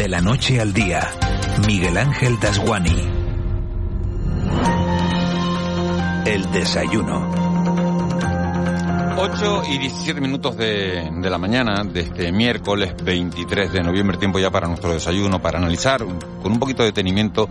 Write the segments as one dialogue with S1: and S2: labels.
S1: De la noche al día, Miguel Ángel Dasguani. El desayuno.
S2: 8 y 17 minutos de, de, la mañana de este miércoles 23 de noviembre, tiempo ya para nuestro desayuno, para analizar con un poquito de detenimiento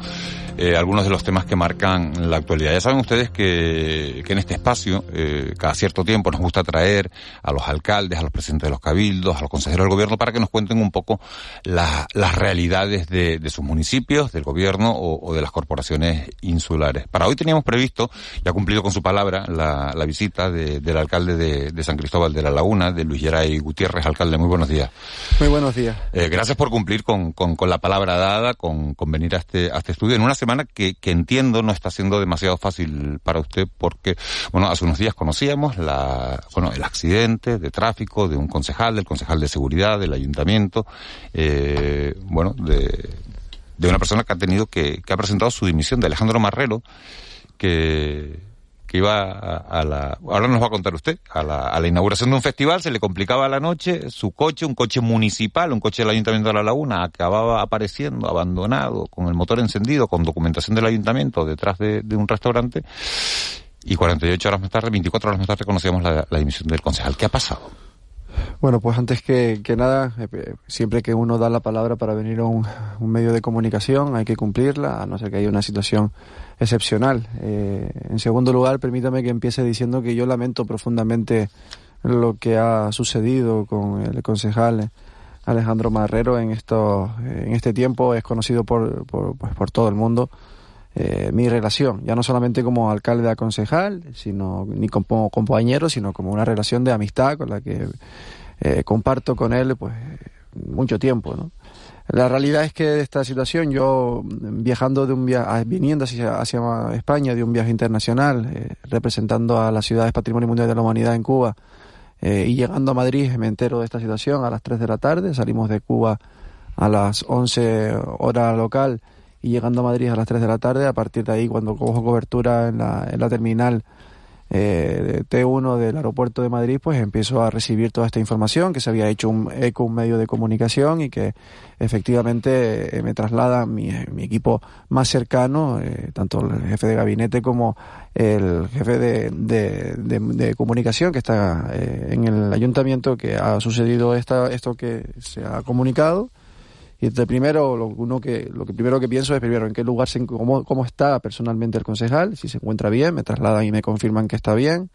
S2: eh, algunos de los temas que marcan la actualidad. Ya saben ustedes que, que en este espacio, eh, cada cierto tiempo, nos gusta traer a los alcaldes, a los presidentes de los cabildos, a los consejeros del gobierno, para que nos cuenten un poco la, las realidades de, de, sus municipios, del gobierno o, de las corporaciones insulares. Para hoy teníamos previsto, y ha cumplido con su palabra, la, la visita de, del alcalde de de, San Cristóbal de la Laguna, de Luis Geray Gutiérrez, alcalde. Muy buenos días.
S3: Muy buenos días.
S2: Eh, gracias por cumplir con, con, con, la palabra dada, con, con venir a este, a este estudio en una semana que, que entiendo no está siendo demasiado fácil para usted porque, bueno, hace unos días conocíamos la, bueno, el accidente de tráfico de un concejal, del concejal de seguridad del ayuntamiento, eh, bueno, de, de una persona que ha tenido que, que ha presentado su dimisión, de Alejandro Marrero, que, que iba a, a, la, ahora nos va a contar usted, a la, a la, inauguración de un festival, se le complicaba la noche, su coche, un coche municipal, un coche del Ayuntamiento de La Laguna, acababa apareciendo abandonado, con el motor encendido, con documentación del Ayuntamiento detrás de, un restaurante, y 48 horas más tarde, 24 horas más tarde, conocíamos la, dimisión del concejal. ¿Qué ha pasado?
S3: Bueno, pues antes que, que nada, eh, siempre que uno da la palabra para venir a un, un, medio de comunicación hay que cumplirla, a no ser que haya una situación excepcional. Eh, en segundo lugar, permítame que empiece diciendo que yo lamento profundamente lo que ha sucedido con el concejal Alejandro Marrero en, esto, en este tiempo. Es conocido por, por, pues por todo el mundo. Eh, mi relación, ya no solamente como alcalde a concejal, sino ni como compañero, sino como una relación de amistad con la que eh, comparto con él pues mucho tiempo, ¿no? La realidad es que esta situación, yo viajando de un viaje, viniendo hacia, hacia, España de un viaje internacional, eh, representando a las ciudades Patrimonio Mundial de la Humanidad en Cuba, eh, y llegando a Madrid me entero de esta situación a las 3 de la tarde, salimos de Cuba a las 11 hora local y llegando a Madrid a las 3 de la tarde, a partir de ahí cuando cojo cobertura en la, en la terminal eh, T1 del aeropuerto de Madrid, pues empiezo a recibir toda esta información, que se había hecho un eco, un medio de comunicación y que efectivamente eh, me traslada mi, equipo más cercano, eh, tanto el jefe de gabinete como el jefe de, de, de, de comunicación que está eh, en el ayuntamiento, que ha sucedido esta, esto que se ha comunicado y de primero, lo, uno que, lo que primero que pienso es primero en qué lugar, se, cómo, cómo está personalmente el concejal, si se encuentra bien, me trasladan y me confirman que está bien.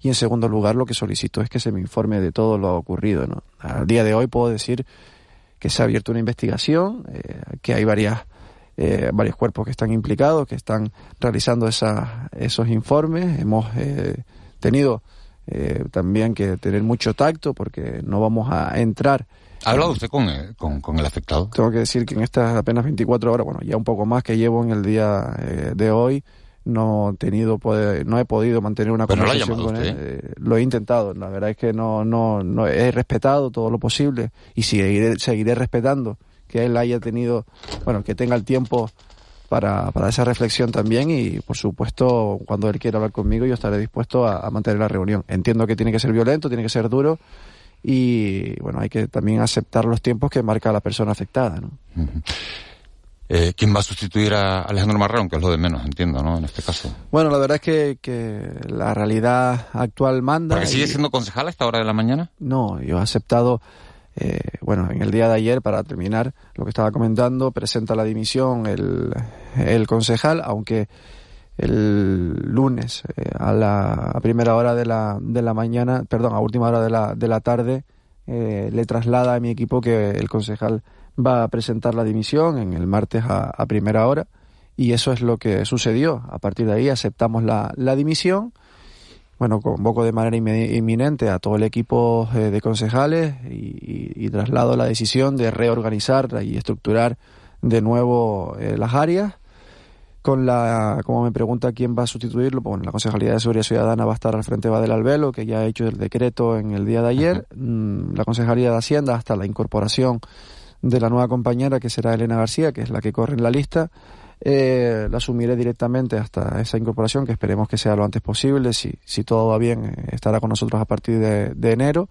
S3: Y en segundo lugar, lo que solicito es que se me informe de todo lo ocurrido. ¿no? Al día de hoy puedo decir que se ha abierto una investigación, eh, que hay varias, eh, varios cuerpos que están implicados, que están realizando esa, esos informes. Hemos eh, tenido eh, también que tener mucho tacto porque no vamos a entrar
S2: ¿Ha hablado usted con, con, con, el afectado?
S3: Tengo que decir que en estas apenas 24 horas, bueno, ya un poco más que llevo en el día eh, de hoy, no he tenido poder, no he podido mantener una
S2: Pero
S3: conversación
S2: no
S3: con
S2: usted.
S3: él. Eh, lo he intentado, la verdad es que no, no, no he respetado todo lo posible y seguiré, seguiré respetando que él haya tenido, bueno, que tenga el tiempo para, para esa reflexión también y por supuesto cuando él quiera hablar conmigo yo estaré dispuesto a, a mantener la reunión. Entiendo que tiene que ser violento, tiene que ser duro y bueno, hay que también aceptar los tiempos que marca la persona afectada, ¿no?
S2: Uh -huh. eh, ¿Quién va a sustituir a Alejandro Marrón? Que es lo de menos, entiendo, ¿no? En este caso.
S3: Bueno, la verdad es que, que la realidad actual manda.
S2: ¿Porque sigue y... siendo concejal a esta hora de la mañana?
S3: No, yo he aceptado, eh, bueno, en el día de ayer, para terminar lo que estaba comentando, presenta la dimisión el, el concejal, aunque el lunes eh, a la a primera hora de la, de la mañana, perdón, a última hora de la, de la tarde, eh, le traslada a mi equipo que el concejal va a presentar la dimisión en el martes a, a, primera hora y eso es lo que sucedió. A partir de ahí aceptamos la, la dimisión. Bueno, convoco de manera inminente a todo el equipo eh, de concejales y, y, traslado la decisión de reorganizar y estructurar de nuevo eh, las áreas con la, como me pregunta quién va a sustituirlo, bueno, la Concejalía de Seguridad Ciudadana va a estar al frente va del Albelo, que ya ha hecho el decreto en el día de ayer, uh -huh. la Concejalía de Hacienda hasta la incorporación de la nueva compañera que será Elena García, que es la que corre en la lista, eh, la asumiré directamente hasta esa incorporación, que esperemos que sea lo antes posible, si, si todo va bien, estará con nosotros a partir de, de enero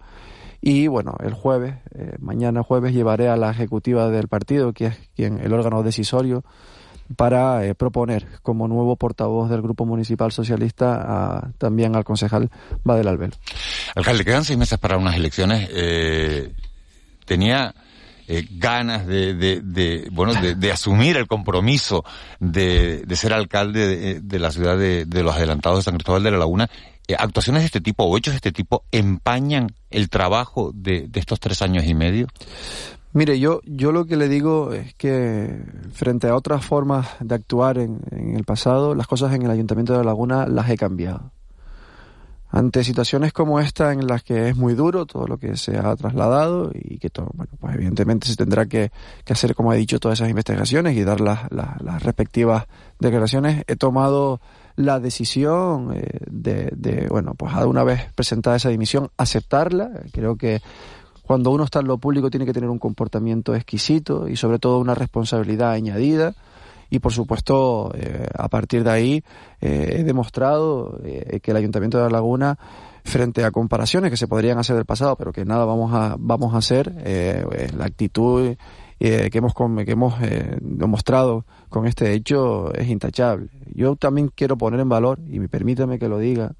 S3: Y bueno, el jueves, eh, mañana jueves, llevaré a la ejecutiva del partido, que es quien el órgano decisorio, para eh, proponer como nuevo portavoz del Grupo Municipal Socialista también al concejal Badel Albel.
S2: Alcalde, quedan seis meses para unas elecciones. Eh, tenía eh, ganas de, de, bueno de, asumir el compromiso de, ser alcalde de, la ciudad de, los adelantados de San Cristóbal de la Laguna. ¿Actuaciones de este tipo o hechos de este tipo empañan el trabajo de, estos tres años y medio?
S3: Mire, yo, yo lo que le digo es que frente a otras formas de actuar en, el pasado, las cosas en el Ayuntamiento de La Laguna las he cambiado. Ante situaciones como esta en las que es muy duro todo lo que se ha trasladado y que todo, bueno, pues evidentemente se tendrá que, hacer, como he dicho, todas esas investigaciones y dar las, las, respectivas declaraciones, he tomado la decisión eh, de, de, bueno, pues una vez presentada esa dimisión, aceptarla. Creo que cuando uno está en lo público tiene que tener un comportamiento exquisito y sobre todo una responsabilidad añadida. Y por supuesto, eh, a partir de ahí eh, he demostrado eh, que el Ayuntamiento de La Laguna, frente a comparaciones que se podrían hacer del pasado, pero que nada vamos a, vamos a hacer, la actitud que hemos, que hemos demostrado con este hecho es intachable. Yo también quiero poner en valor, y permítame que lo diga,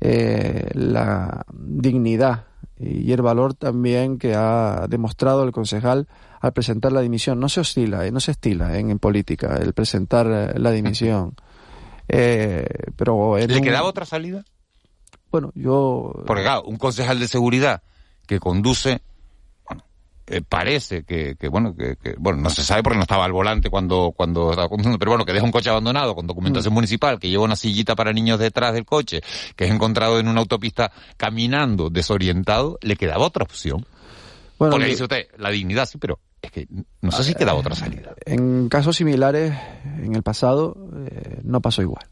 S3: la dignidad y el valor también que ha demostrado el concejal al presentar la dimisión. No se oscila, eh, no se estila en, política el presentar eh, la dimisión. Eh, pero
S2: ¿Le quedaba otra salida?
S3: Bueno, yo...
S2: Porque claro, un concejal de seguridad que conduce eh, parece que, que bueno, que, bueno, no se sabe porque no estaba al volante cuando, cuando estaba conduciendo, pero bueno, que deja un coche abandonado con documentación mm. municipal, que lleva una sillita para niños detrás del coche, que es encontrado en una autopista caminando, desorientado, le quedaba otra opción. Bueno, porque dice usted, la dignidad sí, pero es que no sé si quedaba otra salida.
S3: En casos similares, en el pasado, eh, no pasó igual.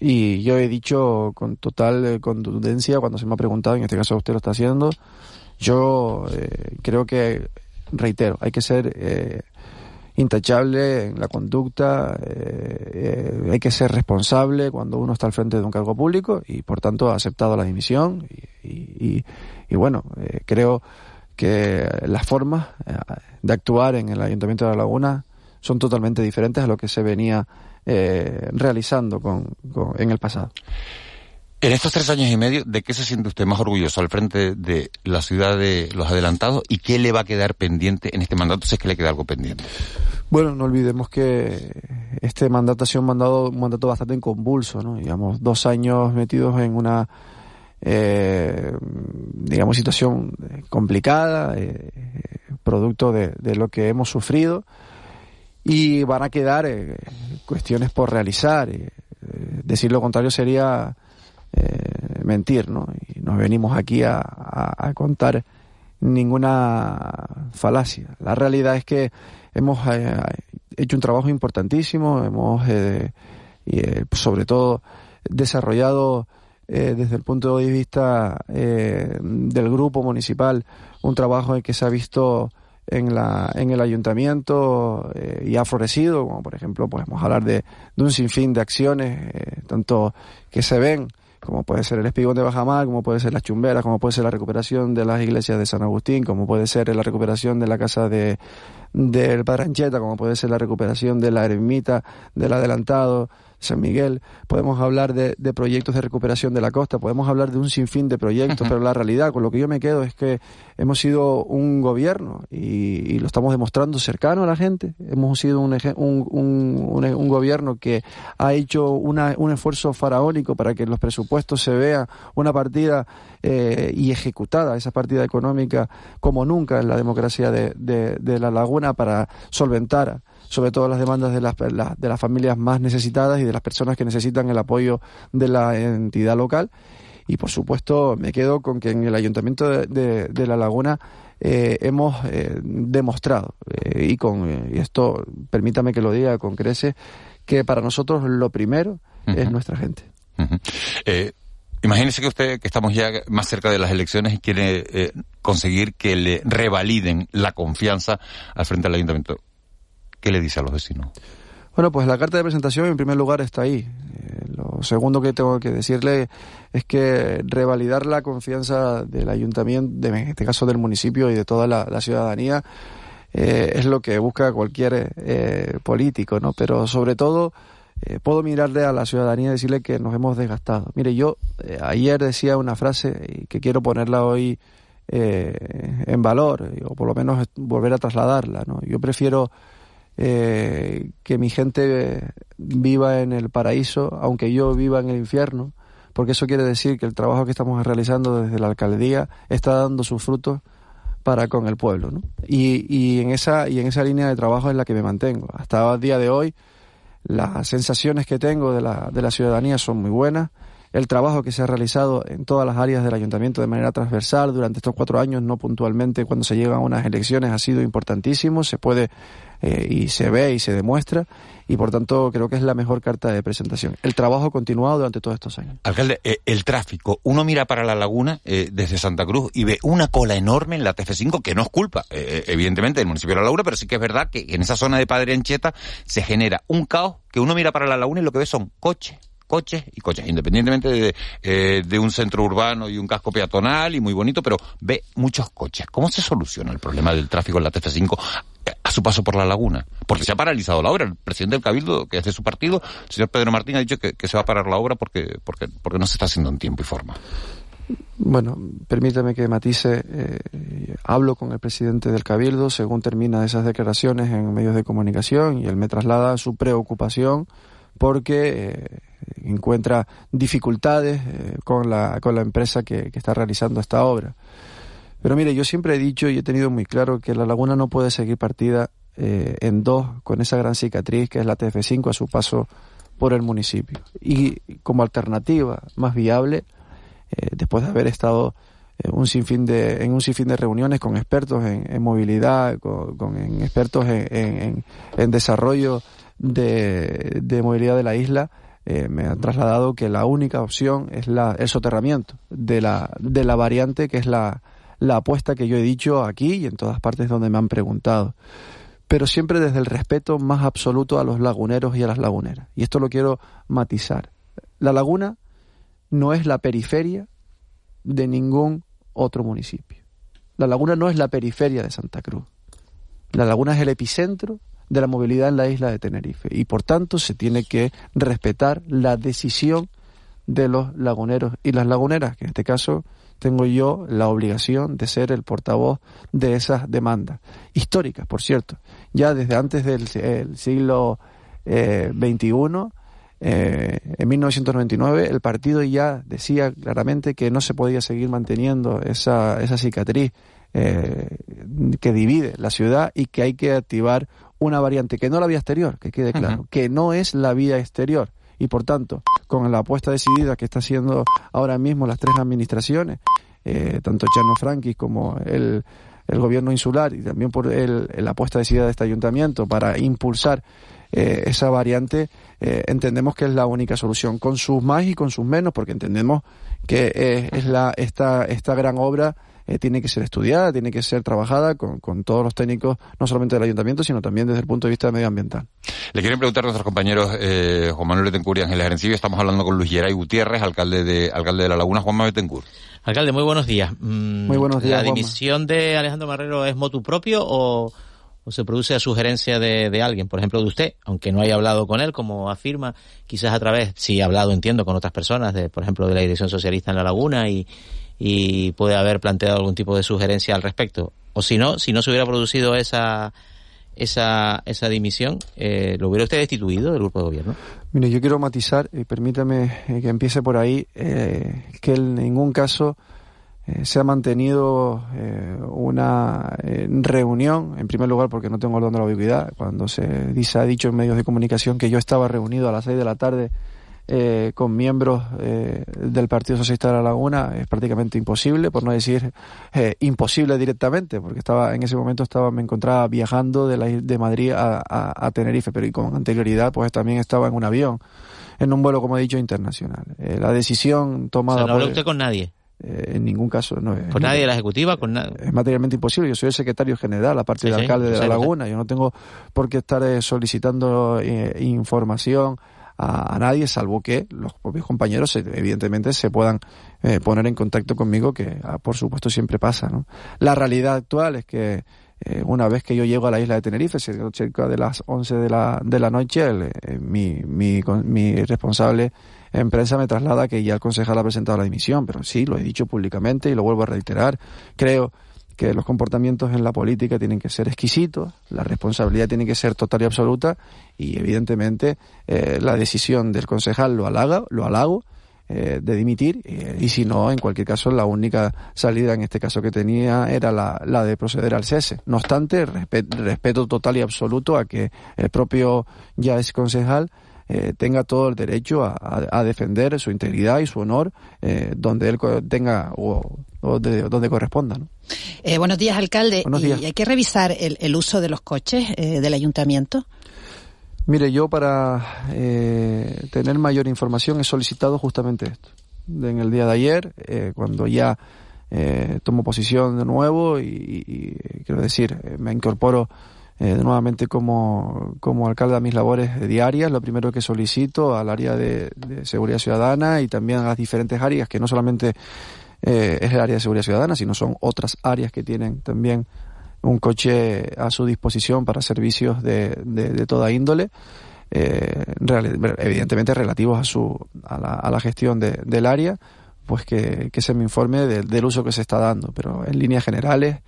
S3: Y yo he dicho con total eh, contundencia cuando se me ha preguntado, en este caso usted lo está haciendo, yo eh, creo que, reitero, hay que ser eh, intachable en la conducta, eh, hay que ser responsable cuando uno está al frente de un cargo público y por tanto ha aceptado la dimisión y, y bueno, creo que las formas de actuar en el Ayuntamiento de La Laguna son totalmente diferentes a lo que se venía realizando con, en el pasado.
S2: En estos tres años y medio, ¿de qué se siente usted más orgulloso al frente de la ciudad de los adelantados y qué le va a quedar pendiente en este mandato si es que le queda algo pendiente?
S3: Bueno, no olvidemos que este mandato ha sido un mandato, un mandato bastante convulso, ¿no? Digamos, dos años metidos en una, eh, digamos, situación complicada, eh, producto de, lo que hemos sufrido y van a quedar eh, cuestiones por realizar. decir lo contrario sería eh, mentir, ¿no? Y nos venimos aquí a, contar ninguna falacia. La realidad es que hemos eh, hecho un trabajo importantísimo, hemos eh, sobre todo desarrollado desde el punto de vista del grupo municipal un trabajo en que se ha visto en, la, en el ayuntamiento y ha florecido, como por ejemplo podemos hablar de, de un sinfín de acciones, tanto que se ven como puede ser el espigón de Bajamar, como puede ser las chumberas, como puede ser la recuperación de las iglesias de San Agustín, como puede ser la recuperación de la casa de del Padre Ancheta, como puede ser la recuperación de la ermita del adelantado, San Miguel, podemos hablar de, de, proyectos de recuperación de la costa, podemos hablar de un sinfín de proyectos, pero la realidad, con lo que yo me quedo es que hemos sido un gobierno y, lo estamos demostrando cercano a la gente, hemos sido un, un, un, gobierno que ha hecho una, un esfuerzo faraónico para que en los presupuestos se vea una partida eh, y ejecutada esa partida económica como nunca en la democracia de, de, de la laguna para solventar sobre todo las demandas de las, de las familias más necesitadas y de las personas que necesitan el apoyo de la entidad local. Y por supuesto me quedo con que en el Ayuntamiento de, de, La Laguna eh, hemos eh, demostrado, eh, y con y esto permítame que lo diga con creces, que para nosotros lo primero es nuestra gente.
S2: Imagínese que usted, que estamos ya más cerca de las elecciones y quiere conseguir que le revaliden la confianza al frente del ayuntamiento. ¿Qué le dice a los vecinos?
S3: Bueno, pues la carta de presentación en primer lugar está ahí. Eh, Lo segundo que tengo que decirle es que revalidar la confianza del ayuntamiento, en este caso del municipio y de toda la, ciudadanía, eh, es lo que busca cualquier eh, político, ¿no? Pero sobre todo eh, puedo mirarle a la ciudadanía y decirle que nos hemos desgastado. Mire, yo ayer decía una frase que quiero ponerla hoy en valor, o por lo menos volver a trasladarla, ¿no? Yo prefiero eh, que mi gente viva en el paraíso, aunque yo viva en el infierno, porque eso quiere decir que el trabajo que estamos realizando desde la alcaldía está dando sus frutos para con el pueblo, ¿no? Y, y en esa y en esa línea de trabajo es la que me mantengo. Hasta el día de hoy las sensaciones que tengo de la, de la ciudadanía son muy buenas. El trabajo que se ha realizado en todas las áreas del ayuntamiento de manera transversal durante estos cuatro años, no puntualmente cuando se llegan unas elecciones, ha sido importantísimo. Se puede eh, y se ve y se demuestra y por tanto creo que es la mejor carta de presentación. El trabajo continuado durante todos estos años.
S2: Alcalde, eh, el tráfico, uno mira para la laguna eh, desde Santa Cruz y ve una cola enorme en la TF5 que no es culpa, evidentemente, del municipio de La Laguna, pero sí que es verdad que en esa zona de Padre Ancheta se genera un caos que uno mira para la laguna y lo que ve son coches, coches y coches, independientemente de, eh, de, un centro urbano y un casco peatonal y muy bonito, pero ve muchos coches. ¿Cómo se soluciona el problema del tráfico en la TF5 a su paso por la laguna? Porque se ha paralizado la obra. El presidente del Cabildo, que es de su partido, el señor Pedro Martín, ha dicho que, se va a parar la obra porque, porque, porque no se está haciendo en tiempo y forma.
S3: Bueno, permítame que matice. Eh, hablo con el presidente del Cabildo según termina esas declaraciones en medios de comunicación y él me traslada su preocupación porque eh, encuentra dificultades eh, con, la, con la empresa que, está realizando esta obra. Pero mire, yo siempre he dicho y he tenido muy claro que la laguna no puede seguir partida eh, en dos con esa gran cicatriz que es la TF5 a su paso por el municipio. Y como alternativa más viable, después de haber estado un sinfín de, en un sinfín de reuniones con expertos en, movilidad, con, expertos en, en desarrollo de, de movilidad de la isla, eh, me han trasladado que la única opción es la, el soterramiento de la, de la variante, que es la, la apuesta que yo he dicho aquí y en todas partes donde me han preguntado. Pero siempre desde el respeto más absoluto a los laguneros y a las laguneras. Y esto lo quiero matizar. La laguna no es la periferia de ningún otro municipio. La laguna no es la periferia de Santa Cruz. La laguna es el epicentro de la movilidad en la isla de Tenerife y por tanto se tiene que respetar la decisión de los laguneros y las laguneras, que en este caso tengo yo la obligación de ser el portavoz de esas demandas históricas, por cierto. Ya desde antes del siglo XXI, eh, eh, en 1999, el partido ya decía claramente que no se podía seguir manteniendo esa, esa cicatriz eh, que divide la ciudad y que hay que activar una variante que no la vía exterior, que quede claro, que no es la vía exterior. Y por tanto, con la apuesta decidida que está haciendo ahora mismo las tres administraciones, eh, tanto Chano Franquis como el, el, gobierno insular y también por el, la apuesta decidida de este ayuntamiento para impulsar eh, esa variante, eh, entendemos que es la única solución, con sus más y con sus menos, porque entendemos que es la, esta, esta gran obra eh, tiene que ser estudiada, tiene que ser trabajada con, con, todos los técnicos, no solamente del ayuntamiento, sino también desde el punto de vista medioambiental.
S2: Le quieren preguntar a nuestros compañeros eh, Juan Manuel Betancourt y Ángeles Arencibia. Estamos hablando con Luis Geray Gutiérrez, alcalde de, alcalde de La Laguna. Juan Manuel Betancourt.
S4: Alcalde, muy buenos días.
S3: Mm, muy buenos días.
S4: ¿La dimisión de Alejandro Marrero es motu propio o, o se produce a sugerencia de, de, alguien, por ejemplo, de usted, aunque no haya hablado con él, como afirma, quizás a través, si ha hablado, entiendo, con otras personas, de, por ejemplo, de la Dirección Socialista en La Laguna y, y puede haber planteado algún tipo de sugerencia al respecto. O si no, si no se hubiera producido esa esa, esa dimisión, eh, ¿lo hubiera usted destituido del grupo de gobierno?
S3: Mire, yo quiero matizar, y permítame eh, que empiece por ahí, eh, que en ningún caso eh, se ha mantenido una reunión, en primer lugar porque no tengo orden de la ubicuidad, cuando se dice, ha dicho en medios de comunicación que yo estaba reunido a las seis de la tarde eh, con miembros eh, del Partido Socialista de la Laguna es prácticamente imposible, por no decir eh, imposible directamente, porque estaba en ese momento estaba me encontraba viajando de, la, de Madrid a, a, Tenerife, pero y con anterioridad pues también estaba en un avión, en un vuelo, como he dicho, internacional. la decisión tomada...
S4: no usted con nadie.
S3: En ningún caso no
S4: es. ¿Con nadie de la ejecutiva? Con
S3: Es materialmente imposible. Yo soy el secretario general, aparte del alcalde de La Laguna. Yo no tengo por qué estar solicitando información a, nadie, salvo que los propios compañeros evidentemente se puedan eh, poner en contacto conmigo, que ah, por supuesto siempre pasa. ¿no? La realidad actual es que eh, una vez que yo llego a la isla de Tenerife, cerca de las 11 de la, de la noche, eh, mi, mi, mi responsable en prensa me traslada que ya el concejal ha presentado la dimisión, pero sí, lo he dicho públicamente y lo vuelvo a reiterar. Creo que los comportamientos en la política tienen que ser exquisitos, la responsabilidad tiene que ser total y absoluta y evidentemente eh, la decisión del concejal lo halaga, lo halago eh, de dimitir eh, y si no, en cualquier caso, la única salida en este caso que tenía era la, la de proceder al cese. No obstante, respeto total y absoluto a que el propio ya es concejal eh, tenga todo el derecho a, defender su integridad y su honor eh, donde él tenga o, donde corresponda. ¿no?
S5: Eh, buenos días, alcalde. ¿Y hay que revisar el, uso de los coches del ayuntamiento?
S3: Mire, yo para tener mayor información he solicitado justamente esto. En el día de ayer, cuando ya tomo posición de nuevo y quiero decir, me incorporo eh, nuevamente como, como alcalde a mis labores diarias. Lo primero que solicito al área de, seguridad ciudadana y también a las diferentes áreas, que no solamente eh, es el área de seguridad ciudadana, sino son otras áreas que tienen también un coche a su disposición para servicios de, de, toda índole. Eh, evidentemente relativos a su a la, a la gestión de, del área pues que, que se me informe del uso que se está dando pero en líneas generales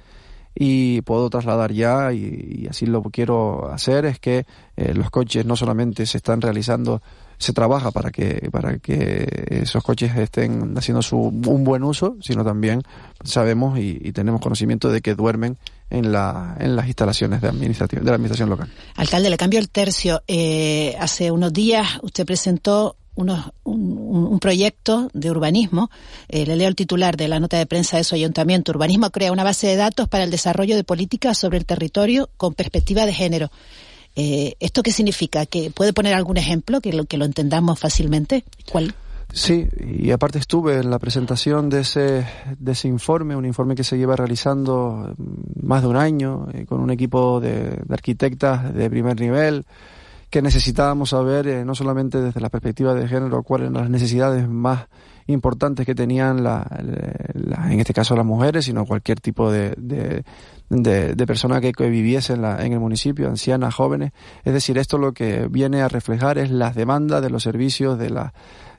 S3: y puedo trasladar ya, y, así lo quiero hacer, es que eh, los coches no solamente se están realizando, se trabaja para que, para que esos coches estén haciendo su, un buen uso, sino también sabemos y, tenemos conocimiento de que duermen en, la, en las instalaciones de, administración, de la administración local.
S5: Alcalde, le cambio el tercio. Eh, hace unos días usted presentó un, proyecto de urbanismo. Eh, le leo el titular de la nota de prensa de su ayuntamiento. Urbanismo crea una base de datos para el desarrollo de políticas sobre el territorio con perspectiva de género. Eh, ¿Esto qué significa? ¿Que ¿Puede poner algún ejemplo que lo, que lo entendamos fácilmente? ¿Cuál?
S3: Sí, y aparte estuve en la presentación de ese, de ese informe, un informe que se lleva realizando más de un año eh, con un equipo de, arquitectas de primer nivel que necesitábamos saber, eh, no solamente desde la perspectiva de género, cuáles eran las necesidades más importantes que tenían, la, en este caso las mujeres, sino cualquier tipo de, de, persona que, viviese en, la, en el municipio, ancianas, jóvenes. Es decir, esto lo que viene a reflejar es las demandas de los servicios, de, la,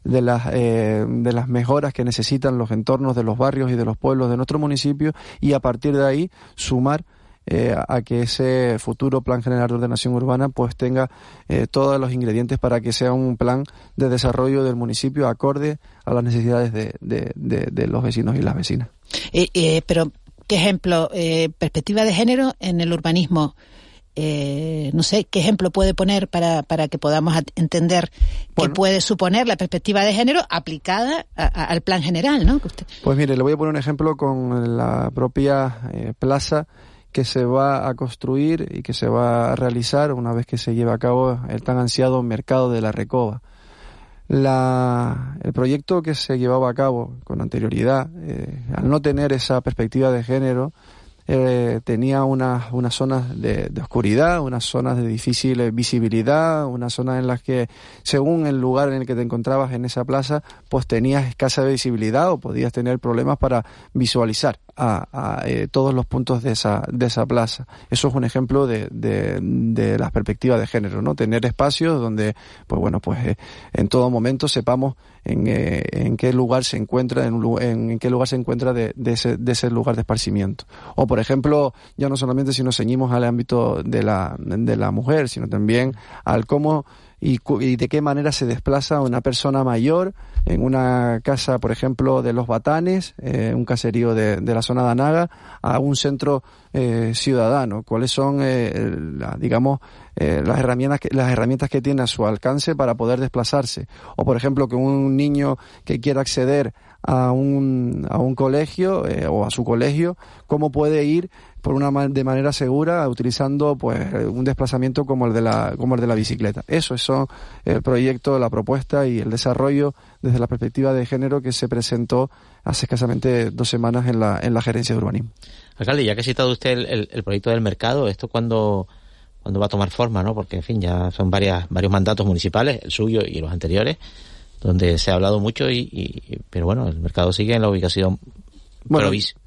S3: de, las, eh, de las mejoras que necesitan los entornos de los barrios y de los pueblos de nuestro municipio y a partir de ahí sumar eh, a que ese futuro plan general de ordenación urbana pues tenga eh, todos los ingredientes para que sea un plan de desarrollo del municipio acorde a las necesidades de, de, los vecinos y las vecinas.
S5: Eh, pero, ¿qué ejemplo? perspectiva de género en el urbanismo. no sé, ¿qué ejemplo puede poner para, para que podamos entender qué puede suponer la perspectiva de género aplicada al plan general? ¿no?
S3: Pues mire, le voy a poner un ejemplo con la propia plaza que se va a construir y que se va a realizar una vez que se lleve a cabo el tan ansiado mercado de la Recoba. La, el proyecto que se llevaba a cabo con anterioridad, eh, al no tener esa perspectiva de género, eh, tenía unas, unas zonas de, de, oscuridad, unas zonas de difícil visibilidad, unas zonas en las que, según el lugar en el que te encontrabas en esa plaza, pues tenías escasa visibilidad o podías tener problemas para visualizar a, eh, todos los puntos de esa, de esa plaza. Eso es un ejemplo de, de, las perspectivas de género, ¿no? Tener espacios donde, pues bueno, pues eh, en todo momento sepamos en, eh, en qué lugar se encuentra, en, en, qué lugar se encuentra de, de, ese, de ese lugar de esparcimiento. O por ejemplo, ya no solamente si nos ceñimos al ámbito de la, de la mujer, sino también al cómo y, y, de qué manera se desplaza una persona mayor en una casa, por ejemplo, de Los Batanes, eh, un caserío de, de, la zona de Anaga, a un centro eh, ciudadano. ¿Cuáles son, eh, digamos, eh, las, herramientas que, las herramientas que tiene a su alcance para poder desplazarse? O, por ejemplo, que un niño que quiera acceder a un, a un colegio eh, o a su colegio, cómo puede ir por una de manera segura utilizando pues un desplazamiento como el de la como el de la bicicleta. Eso es el proyecto, la propuesta y el desarrollo desde la perspectiva de género que se presentó hace escasamente dos semanas en la en la gerencia de urbanismo.
S4: Alcalde, ya que ha citado usted el, proyecto del mercado, esto cuando cuando va a tomar forma, ¿no? Porque, en fin, ya son varias, varios mandatos municipales, el suyo y los anteriores, donde se ha hablado mucho y, pero bueno, el mercado sigue en la ubicación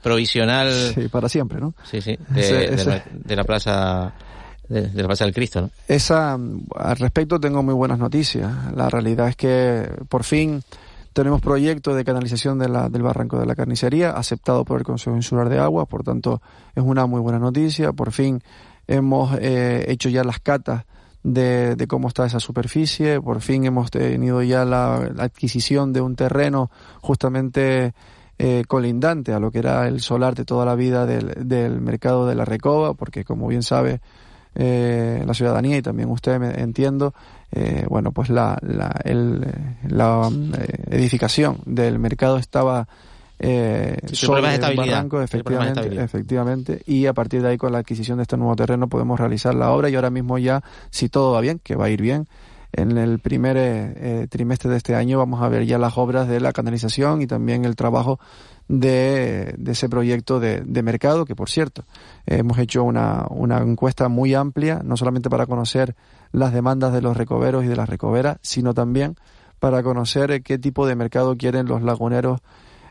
S4: provisional.
S3: Sí, para siempre, ¿no?
S4: Sí, sí, de, la plaza de, la Plaza del Cristo, ¿no?
S3: Esa, al respecto tengo muy buenas noticias. La realidad es que por fin tenemos proyecto de canalización de la, del barranco de la carnicería, aceptado por el Consejo Insular de Agua, por tanto es una muy buena noticia. Por fin hemos eh, hecho ya las catas de, de, cómo está esa superficie, por fin hemos tenido ya la, adquisición de un terreno justamente eh, colindante a lo que era el solar de toda la vida del, del mercado de la Recoba, porque como bien sabe eh, la ciudadanía y también usted me entiendo, eh, bueno, pues la, la, el, la eh, edificación del mercado estaba eh, sobre el barranco, efectivamente, efectivamente, y a partir de ahí con la adquisición de este nuevo terreno podemos realizar la obra. Y ahora mismo ya, si todo va bien, que va a ir bien, en el primer eh, trimestre de este año vamos a ver ya las obras de la canalización y también el trabajo de, ese proyecto de, mercado, que por cierto, hemos hecho una, una encuesta muy amplia, no solamente para conocer las demandas de los recoveros y de las recoveras, sino también para conocer qué tipo de mercado quieren los laguneros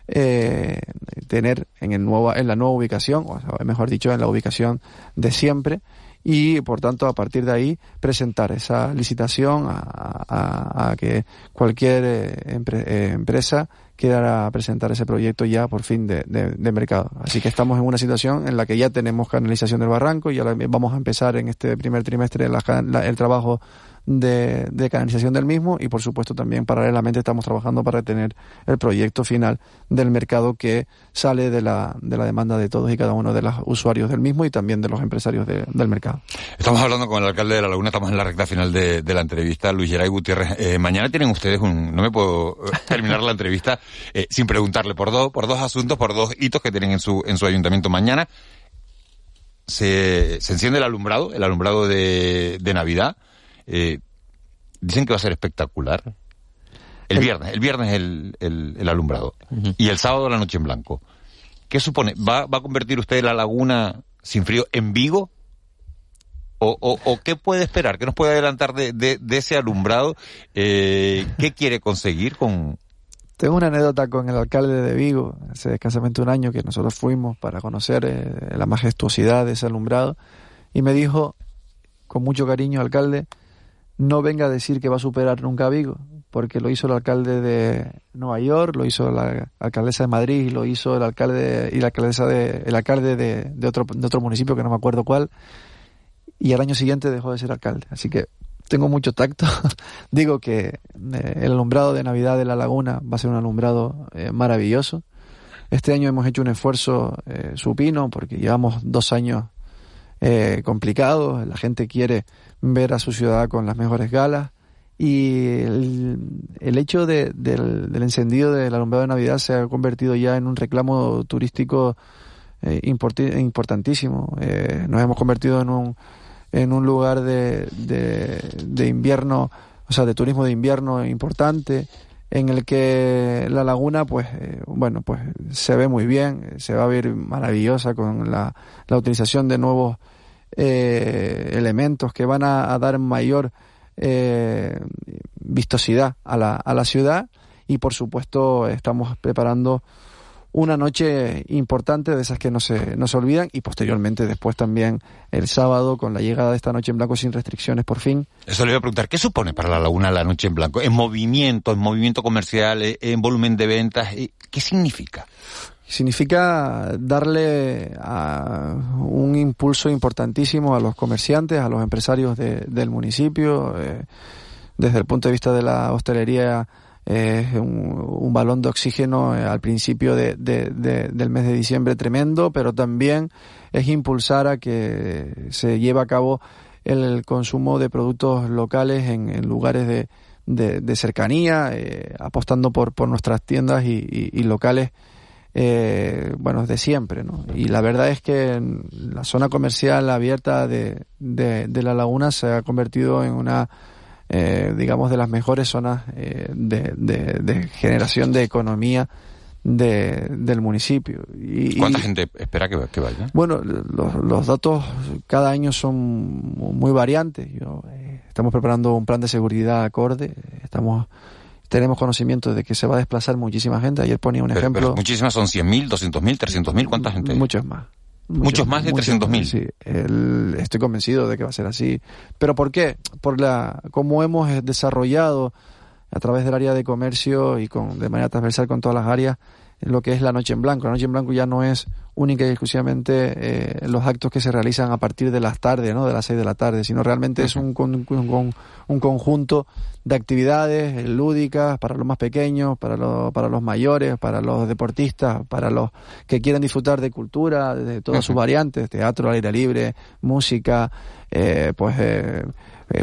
S3: eh, tener en, el nuevo, en la nueva ubicación, o mejor dicho, en la ubicación de siempre, y por tanto a partir de ahí presentar esa licitación a, a, que cualquier eh, eh, empresa quiera presentar ese proyecto ya por fin de, de, mercado. Así que estamos en una situación en la que ya tenemos canalización del barranco y ahora vamos a empezar en este primer trimestre el trabajo de, de, canalización del mismo y por supuesto también paralelamente estamos trabajando para tener el proyecto final del mercado que sale de la, de la demanda de todos y cada uno de los usuarios del mismo y también de los empresarios del mercado.
S2: Estamos hablando con el alcalde de La Laguna, estamos en la recta final de, la entrevista, Luis Geray Gutiérrez. Eh, mañana tienen ustedes un, no me puedo eh, terminar la entrevista eh, sin preguntarle por dos, por dos asuntos, por dos hitos que tienen en su, en su ayuntamiento mañana. Se, se enciende el alumbrado, el alumbrado de, de Navidad. Eh, dicen que va a ser espectacular. El, viernes, el viernes el, el, alumbrado. Y el sábado la noche en blanco. ¿Qué supone? ¿Va, va a convertir usted la laguna sin frío en Vigo? O, o, qué puede esperar? ¿Qué nos puede adelantar de, de, ese alumbrado? Eh, ¿Qué quiere conseguir con...?
S3: Tengo una anécdota con el alcalde de Vigo, hace escasamente un año que nosotros fuimos para conocer eh, la majestuosidad de ese alumbrado, y me dijo, con mucho cariño, alcalde, no venga a decir que va a superar nunca a Vigo, porque lo hizo el alcalde de Nueva York, lo hizo la alcaldesa de Madrid, lo hizo el alcalde y la alcaldesa de el alcalde de, otro de otro municipio que no me acuerdo cuál, y al año siguiente dejó de ser alcalde. Así que tengo mucho tacto. Digo que eh, el alumbrado de Navidad de la Laguna va a ser un alumbrado eh, maravilloso. Este año hemos hecho un esfuerzo eh, supino porque llevamos dos años complicados. La gente quiere ver a su ciudad con las mejores galas y el, hecho de, del, encendido del alumbrado de Navidad se ha convertido ya en un reclamo turístico eh, importantísimo. Eh, nos hemos convertido en un, en un lugar de, de, invierno, o sea, de turismo de invierno importante en el que la laguna, pues, eh, bueno, pues se ve muy bien, se va a ver maravillosa con la, la utilización de nuevos eh, elementos que van a, dar mayor eh, vistosidad a la, a la ciudad y por supuesto estamos preparando una noche importante de esas que no se, no se olvidan y posteriormente después también el sábado con la llegada de esta noche en blanco sin restricciones por fin.
S2: Eso le voy a preguntar, ¿qué supone para la laguna la noche en blanco? ¿En movimiento, en movimiento comercial, en volumen de ventas? ¿Qué significa?
S3: Significa darle un impulso importantísimo a los comerciantes, a los empresarios del municipio. Eh, desde el punto de vista de la hostelería, es un, balón de oxígeno eh, al principio de, del mes de diciembre tremendo, pero también es impulsar a que se lleve a cabo el, consumo de productos locales en, lugares de, cercanía, eh, apostando por, por nuestras tiendas y locales eh, bueno, de siempre, ¿no? Y la verdad es que la zona comercial abierta de, de, la laguna se ha convertido en una, eh, digamos, de las mejores zonas eh, de, de, generación de economía de, del municipio.
S2: Y, ¿Cuánta gente espera que, que vaya?
S3: Bueno, los, los, datos cada año son muy variantes. Yo, eh, estamos preparando un plan de seguridad acorde. Estamos tenemos conocimiento de que se va a desplazar muchísima gente. Ayer ponía un ejemplo.
S2: muchísimas son 100.000, 200.000, 300.000. ¿Cuánta gente?
S3: Muchos más.
S2: Muchos, más de 300.000.
S3: Sí, estoy convencido de que va a ser así. ¿Pero por qué? Por la cómo hemos desarrollado a través del área de comercio y con de manera transversal con todas las áreas lo que es la noche en blanco. La noche en blanco ya no es única y exclusivamente eh, los actos que se realizan a partir de las tardes, ¿no? de las seis de la tarde, sino realmente es un, un, un, conjunto de actividades eh, lúdicas para los más pequeños, para, para los mayores, para los deportistas, para los que quieran disfrutar de cultura, de todas sus variantes, teatro al aire libre, música, eh, pues eh,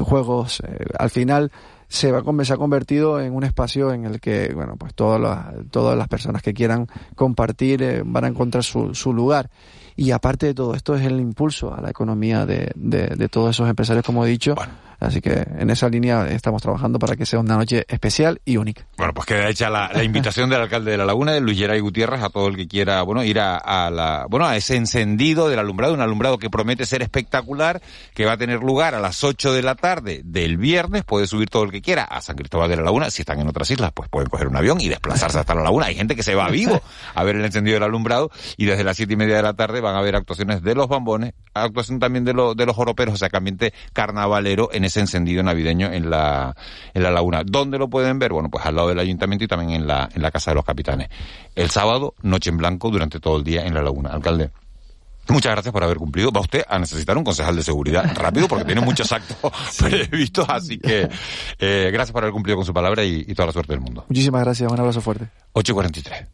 S3: juegos. al final se, va, se ha convertido en un espacio en el que, bueno, pues todas las, todas las personas que quieran compartir eh, van a encontrar su, su lugar. Y aparte de todo esto es el impulso a la economía de, de, de todos esos empresarios, como he dicho. Así que en esa línea estamos trabajando para que sea una noche especial y única.
S2: Bueno, pues queda hecha la, invitación del alcalde de La Laguna, de Luis Geray Gutiérrez, a todo el que quiera, bueno, ir a, la, bueno, a ese encendido del alumbrado, un alumbrado que promete ser espectacular, que va a tener lugar a las 8 de la tarde del viernes, puede subir todo el que quiera a San Cristóbal de la Laguna, si están en otras islas, pues pueden coger un avión y desplazarse hasta la Laguna. Hay gente que se va vivo a ver el encendido del alumbrado y desde las siete y media de la tarde van a haber actuaciones de los bambones, actuación también de, de los joroperos, o sea, que ambiente carnavalero en ese encendido navideño en la, en la laguna. ¿Dónde lo pueden ver? Bueno, pues al lado del ayuntamiento y también en la, en la Casa de los Capitanes. El sábado, noche en blanco durante todo el día en la laguna. Alcalde. Muchas gracias por haber cumplido. Va usted a necesitar un concejal de seguridad rápido porque tiene muchos actos previstos, así que eh, gracias por haber cumplido con su palabra y, y, toda la suerte del mundo.
S3: Muchísimas gracias, un abrazo fuerte.
S2: 8.43.